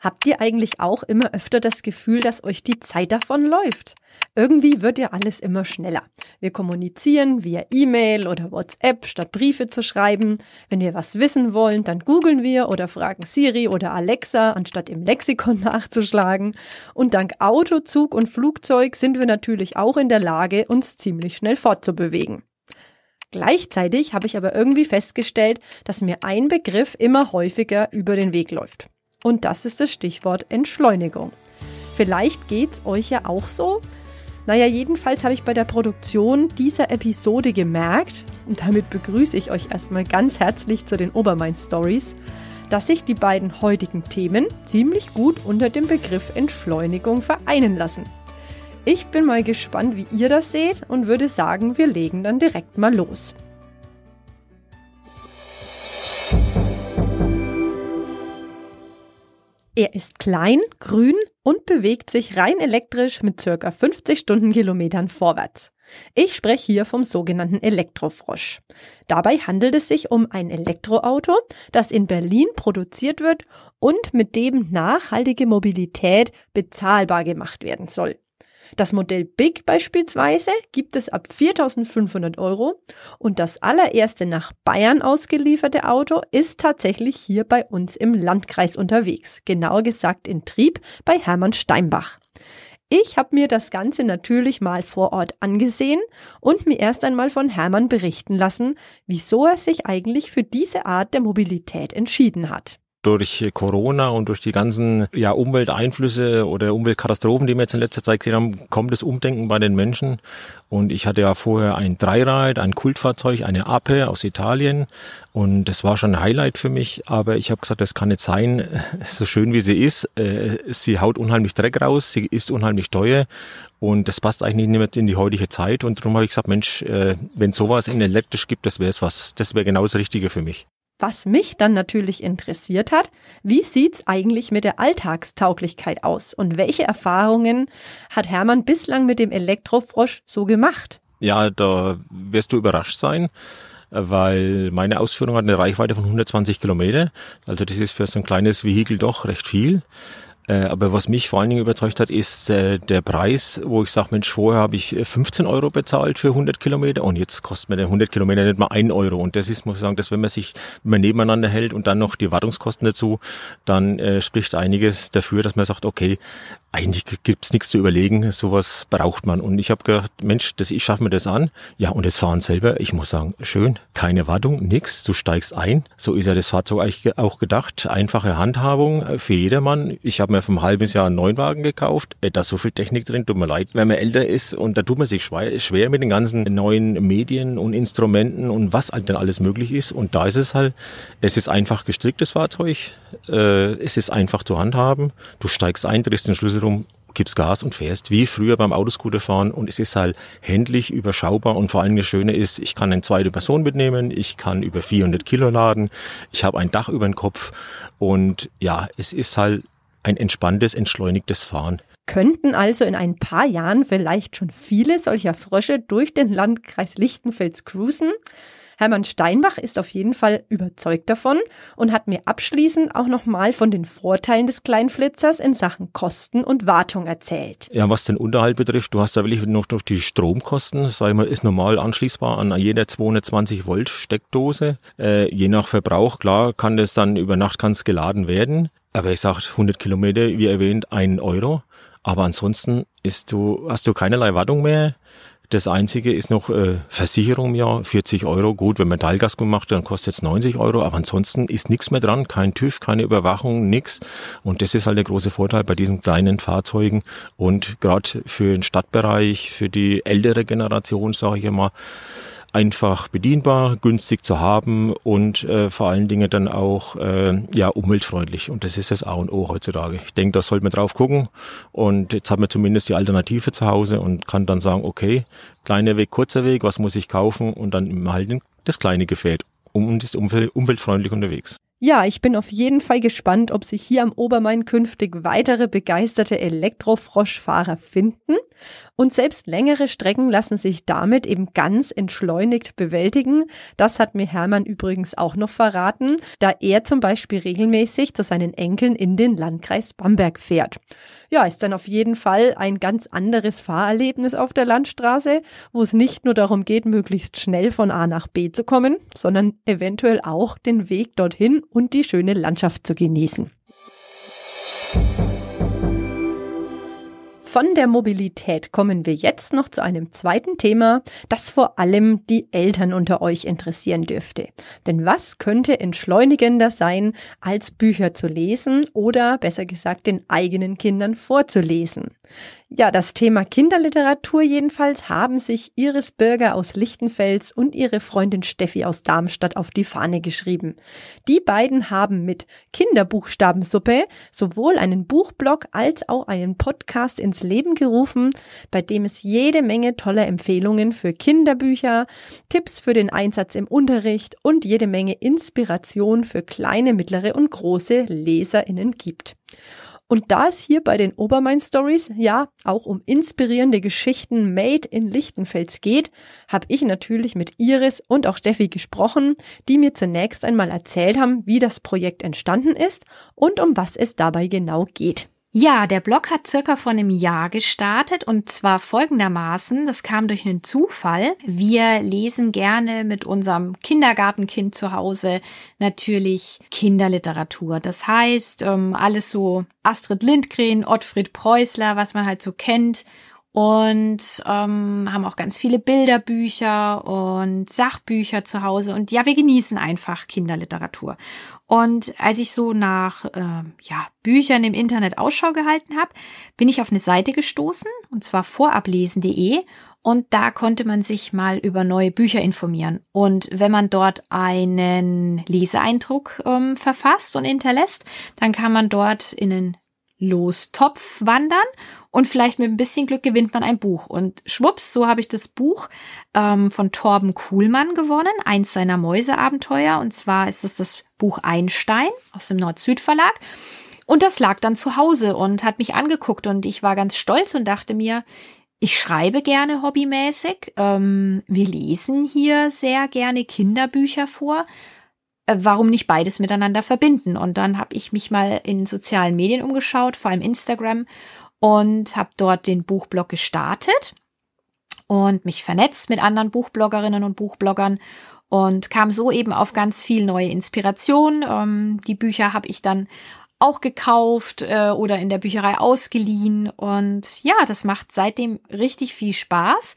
Habt ihr eigentlich auch immer öfter das Gefühl, dass euch die Zeit davon läuft? Irgendwie wird ja alles immer schneller. Wir kommunizieren via E-Mail oder WhatsApp, statt Briefe zu schreiben. Wenn wir was wissen wollen, dann googeln wir oder fragen Siri oder Alexa, anstatt im Lexikon nachzuschlagen. Und dank Auto, Zug und Flugzeug sind wir natürlich auch in der Lage, uns ziemlich schnell fortzubewegen. Gleichzeitig habe ich aber irgendwie festgestellt, dass mir ein Begriff immer häufiger über den Weg läuft. Und das ist das Stichwort Entschleunigung. Vielleicht geht's euch ja auch so. Naja, jedenfalls habe ich bei der Produktion dieser Episode gemerkt, und damit begrüße ich euch erstmal ganz herzlich zu den Obermain Stories, dass sich die beiden heutigen Themen ziemlich gut unter dem Begriff Entschleunigung vereinen lassen. Ich bin mal gespannt, wie ihr das seht und würde sagen, wir legen dann direkt mal los. Er ist klein, grün und bewegt sich rein elektrisch mit ca. 50 Stundenkilometern vorwärts. Ich spreche hier vom sogenannten Elektrofrosch. Dabei handelt es sich um ein Elektroauto, das in Berlin produziert wird und mit dem nachhaltige Mobilität bezahlbar gemacht werden soll. Das Modell Big beispielsweise gibt es ab 4.500 Euro und das allererste nach Bayern ausgelieferte Auto ist tatsächlich hier bei uns im Landkreis unterwegs, genauer gesagt in Trieb bei Hermann Steinbach. Ich habe mir das Ganze natürlich mal vor Ort angesehen und mir erst einmal von Hermann berichten lassen, wieso er sich eigentlich für diese Art der Mobilität entschieden hat durch Corona und durch die ganzen ja, Umwelteinflüsse oder Umweltkatastrophen, die wir jetzt in letzter Zeit gesehen haben, kommt das Umdenken bei den Menschen. Und ich hatte ja vorher ein Dreirad, ein Kultfahrzeug, eine Ape aus Italien. Und das war schon ein Highlight für mich. Aber ich habe gesagt, das kann nicht sein, so schön wie sie ist. Äh, sie haut unheimlich Dreck raus, sie ist unheimlich teuer. Und das passt eigentlich nicht mehr in die heutige Zeit. Und darum habe ich gesagt, Mensch, äh, wenn sowas in elektrisch gibt, das wäre es was. Das wäre genau das Richtige für mich. Was mich dann natürlich interessiert hat, wie sieht's eigentlich mit der Alltagstauglichkeit aus und welche Erfahrungen hat Hermann bislang mit dem Elektrofrosch so gemacht? Ja, da wirst du überrascht sein, weil meine Ausführung hat eine Reichweite von 120 Kilometer. Also das ist für so ein kleines Vehikel doch recht viel. Äh, aber was mich vor allen Dingen überzeugt hat, ist äh, der Preis, wo ich sage, Mensch, vorher habe ich 15 äh, Euro bezahlt für 100 Kilometer und jetzt kostet mir der 100 Kilometer nicht mal 1 Euro. Und das ist, muss ich sagen, dass wenn man sich wenn nebeneinander hält und dann noch die Wartungskosten dazu, dann äh, spricht einiges dafür, dass man sagt, okay, eigentlich gibt's nichts zu überlegen, sowas braucht man. Und ich habe gedacht, Mensch, das, ich schaffe mir das an. Ja, und das Fahren selber, ich muss sagen, schön, keine Wartung, nix, du steigst ein. So ist ja das Fahrzeug eigentlich auch gedacht. Einfache Handhabung für jedermann. Ich habe mir vom halben Jahr einen neuen Wagen gekauft. Äh, da ist so viel Technik drin, tut mir leid, wenn man älter ist und da tut man sich schwer mit den ganzen neuen Medien und Instrumenten und was halt dann alles möglich ist. Und da ist es halt, es ist einfach gestricktes Fahrzeug, äh, es ist einfach zu handhaben. Du steigst ein, drehst den Schlüssel rum, gibst Gas und fährst, wie früher beim Autoscooter fahren. Und es ist halt händlich, überschaubar. Und vor allem das Schöne ist, ich kann eine zweite Person mitnehmen, ich kann über 400 Kilo laden, ich habe ein Dach über den Kopf. Und ja, es ist halt ein entspanntes, entschleunigtes Fahren. Könnten also in ein paar Jahren vielleicht schon viele solcher Frösche durch den Landkreis Lichtenfels cruisen? Hermann Steinbach ist auf jeden Fall überzeugt davon und hat mir abschließend auch nochmal von den Vorteilen des Kleinflitzers in Sachen Kosten und Wartung erzählt. Ja, was den Unterhalt betrifft, du hast da wirklich noch die Stromkosten, sag ich mal, ist normal anschließbar an jeder 220 Volt Steckdose. Äh, je nach Verbrauch, klar, kann das dann über Nacht ganz geladen werden. Aber ich sag 100 Kilometer, wie erwähnt, ein Euro. Aber ansonsten ist du, hast du keinerlei Wartung mehr. Das Einzige ist noch äh, Versicherung Jahr, 40 Euro. Gut, wenn man Teilgas gemacht, dann kostet es 90 Euro, aber ansonsten ist nichts mehr dran, kein TÜV, keine Überwachung, nix. Und das ist halt der große Vorteil bei diesen kleinen Fahrzeugen. Und gerade für den Stadtbereich, für die ältere Generation, sage ich immer, einfach bedienbar, günstig zu haben und äh, vor allen Dingen dann auch äh, ja umweltfreundlich. Und das ist das A und O heutzutage. Ich denke, da sollte man drauf gucken. Und jetzt haben wir zumindest die Alternative zu Hause und kann dann sagen, okay, kleiner Weg, kurzer Weg, was muss ich kaufen? Und dann im Halten das kleine Gefährt und ist umweltfreundlich unterwegs. Ja, ich bin auf jeden Fall gespannt, ob sich hier am Obermain künftig weitere begeisterte Elektrofroschfahrer finden. Und selbst längere Strecken lassen sich damit eben ganz entschleunigt bewältigen. Das hat mir Hermann übrigens auch noch verraten, da er zum Beispiel regelmäßig zu seinen Enkeln in den Landkreis Bamberg fährt. Ja, ist dann auf jeden Fall ein ganz anderes Fahrerlebnis auf der Landstraße, wo es nicht nur darum geht, möglichst schnell von A nach B zu kommen, sondern eventuell auch den Weg dorthin und die schöne Landschaft zu genießen. Von der Mobilität kommen wir jetzt noch zu einem zweiten Thema, das vor allem die Eltern unter euch interessieren dürfte. Denn was könnte entschleunigender sein, als Bücher zu lesen oder besser gesagt den eigenen Kindern vorzulesen? Ja, das Thema Kinderliteratur jedenfalls haben sich Iris Bürger aus Lichtenfels und ihre Freundin Steffi aus Darmstadt auf die Fahne geschrieben. Die beiden haben mit Kinderbuchstabensuppe sowohl einen Buchblog als auch einen Podcast ins Leben gerufen, bei dem es jede Menge toller Empfehlungen für Kinderbücher, Tipps für den Einsatz im Unterricht und jede Menge Inspiration für kleine, mittlere und große Leserinnen gibt. Und da es hier bei den Obermain Stories ja auch um inspirierende Geschichten made in Lichtenfels geht, habe ich natürlich mit Iris und auch Steffi gesprochen, die mir zunächst einmal erzählt haben, wie das Projekt entstanden ist und um was es dabei genau geht. Ja, der Blog hat circa vor einem Jahr gestartet und zwar folgendermaßen, das kam durch einen Zufall. Wir lesen gerne mit unserem Kindergartenkind zu Hause natürlich Kinderliteratur. Das heißt, ähm, alles so Astrid Lindgren, Ottfried Preußler, was man halt so kennt und ähm, haben auch ganz viele Bilderbücher und Sachbücher zu Hause und ja, wir genießen einfach Kinderliteratur. Und als ich so nach äh, ja, Büchern im Internet Ausschau gehalten habe, bin ich auf eine Seite gestoßen, und zwar vorablesen.de. Und da konnte man sich mal über neue Bücher informieren. Und wenn man dort einen Leseeindruck ähm, verfasst und hinterlässt, dann kann man dort in einen Lostopf wandern und vielleicht mit ein bisschen Glück gewinnt man ein Buch. Und schwupps, so habe ich das Buch ähm, von Torben Kuhlmann gewonnen, eins seiner Mäuseabenteuer. Und zwar ist es das Buch Einstein aus dem Nord-Süd-Verlag. Und das lag dann zu Hause und hat mich angeguckt und ich war ganz stolz und dachte mir, ich schreibe gerne hobbymäßig. Ähm, wir lesen hier sehr gerne Kinderbücher vor. Äh, warum nicht beides miteinander verbinden? Und dann habe ich mich mal in sozialen Medien umgeschaut, vor allem Instagram, und habe dort den Buchblog gestartet und mich vernetzt mit anderen Buchbloggerinnen und Buchbloggern und kam so eben auf ganz viel neue Inspiration. Ähm, die Bücher habe ich dann auch gekauft äh, oder in der Bücherei ausgeliehen und ja, das macht seitdem richtig viel Spaß.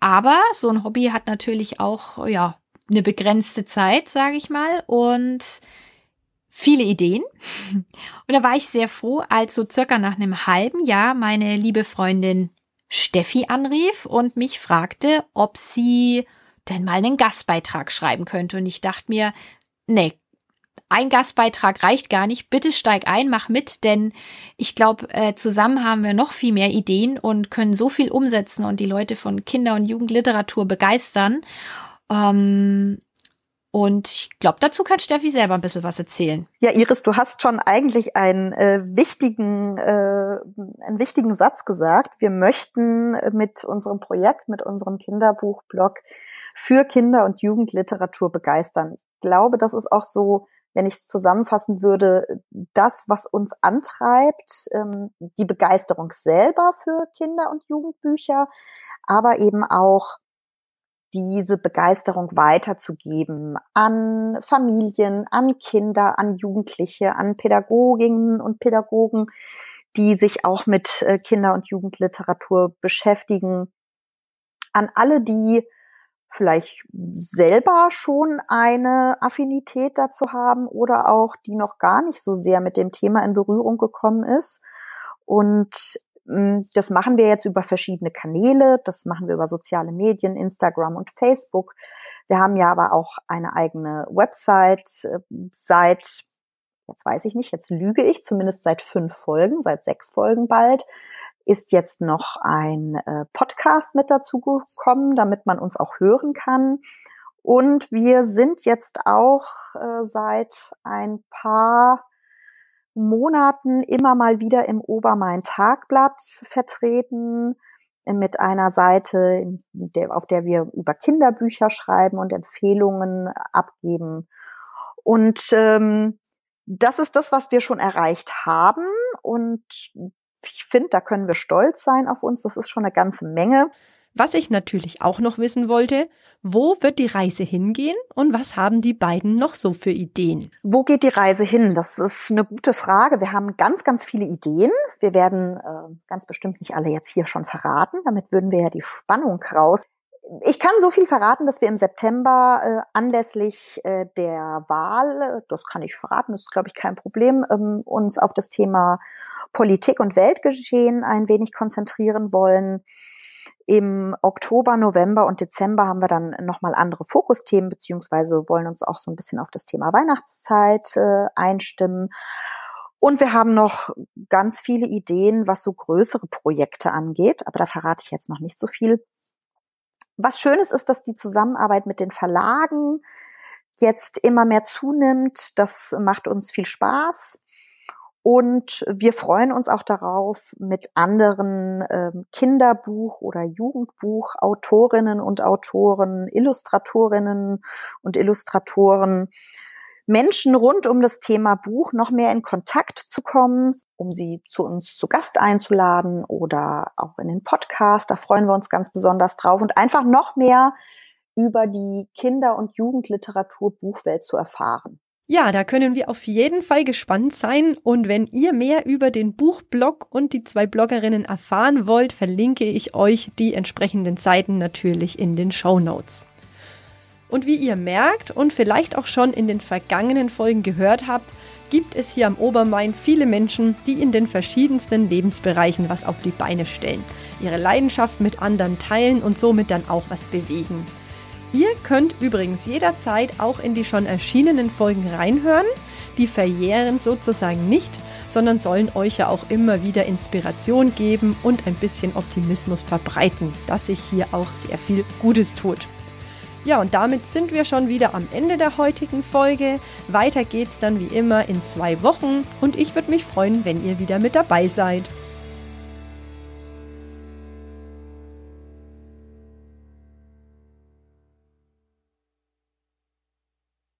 Aber so ein Hobby hat natürlich auch ja eine begrenzte Zeit, sage ich mal und viele Ideen. Und da war ich sehr froh, als so circa nach einem halben Jahr meine liebe Freundin Steffi anrief und mich fragte, ob sie denn mal einen Gastbeitrag schreiben könnte. Und ich dachte mir, nee, ein Gastbeitrag reicht gar nicht. Bitte steig ein, mach mit, denn ich glaube, äh, zusammen haben wir noch viel mehr Ideen und können so viel umsetzen und die Leute von Kinder- und Jugendliteratur begeistern. Ähm, und ich glaube, dazu kann Steffi selber ein bisschen was erzählen. Ja, Iris, du hast schon eigentlich einen äh, wichtigen, äh, einen wichtigen Satz gesagt. Wir möchten mit unserem Projekt, mit unserem Kinderbuchblog für Kinder- und Jugendliteratur begeistern. Ich glaube, das ist auch so, wenn ich es zusammenfassen würde, das, was uns antreibt, ähm, die Begeisterung selber für Kinder- und Jugendbücher, aber eben auch diese Begeisterung weiterzugeben an Familien, an Kinder, an Jugendliche, an Pädagoginnen und Pädagogen, die sich auch mit äh, Kinder- und Jugendliteratur beschäftigen, an alle, die vielleicht selber schon eine Affinität dazu haben oder auch die noch gar nicht so sehr mit dem Thema in Berührung gekommen ist. Und das machen wir jetzt über verschiedene Kanäle. Das machen wir über soziale Medien, Instagram und Facebook. Wir haben ja aber auch eine eigene Website seit, jetzt weiß ich nicht, jetzt lüge ich, zumindest seit fünf Folgen, seit sechs Folgen bald, ist jetzt noch ein äh, Podcast mit dazu gekommen, damit man uns auch hören kann. Und wir sind jetzt auch äh, seit ein paar Monaten immer mal wieder im Obermain-Tagblatt vertreten mit einer Seite, auf der wir über Kinderbücher schreiben und Empfehlungen abgeben. Und ähm, das ist das, was wir schon erreicht haben. Und ich finde, da können wir stolz sein auf uns. Das ist schon eine ganze Menge. Was ich natürlich auch noch wissen wollte, wo wird die Reise hingehen und was haben die beiden noch so für Ideen? Wo geht die Reise hin? Das ist eine gute Frage. Wir haben ganz, ganz viele Ideen. Wir werden äh, ganz bestimmt nicht alle jetzt hier schon verraten. Damit würden wir ja die Spannung raus. Ich kann so viel verraten, dass wir im September äh, anlässlich äh, der Wahl, das kann ich verraten, das ist glaube ich kein Problem, ähm, uns auf das Thema Politik und Weltgeschehen ein wenig konzentrieren wollen. Im Oktober, November und Dezember haben wir dann nochmal andere Fokusthemen, beziehungsweise wollen uns auch so ein bisschen auf das Thema Weihnachtszeit äh, einstimmen. Und wir haben noch ganz viele Ideen, was so größere Projekte angeht, aber da verrate ich jetzt noch nicht so viel. Was Schönes ist, dass die Zusammenarbeit mit den Verlagen jetzt immer mehr zunimmt. Das macht uns viel Spaß. Und wir freuen uns auch darauf, mit anderen ähm, Kinderbuch- oder Jugendbuchautorinnen und Autoren, Illustratorinnen und Illustratoren, Menschen rund um das Thema Buch noch mehr in Kontakt zu kommen, um sie zu uns zu Gast einzuladen oder auch in den Podcast. Da freuen wir uns ganz besonders drauf und einfach noch mehr über die Kinder- und Jugendliteratur Buchwelt zu erfahren. Ja, da können wir auf jeden Fall gespannt sein. Und wenn ihr mehr über den Buchblog und die zwei Bloggerinnen erfahren wollt, verlinke ich euch die entsprechenden Seiten natürlich in den Show Notes. Und wie ihr merkt und vielleicht auch schon in den vergangenen Folgen gehört habt, gibt es hier am Obermain viele Menschen, die in den verschiedensten Lebensbereichen was auf die Beine stellen, ihre Leidenschaft mit anderen teilen und somit dann auch was bewegen. Ihr könnt übrigens jederzeit auch in die schon erschienenen Folgen reinhören. Die verjähren sozusagen nicht, sondern sollen euch ja auch immer wieder Inspiration geben und ein bisschen Optimismus verbreiten, dass sich hier auch sehr viel Gutes tut. Ja, und damit sind wir schon wieder am Ende der heutigen Folge. Weiter geht's dann wie immer in zwei Wochen und ich würde mich freuen, wenn ihr wieder mit dabei seid.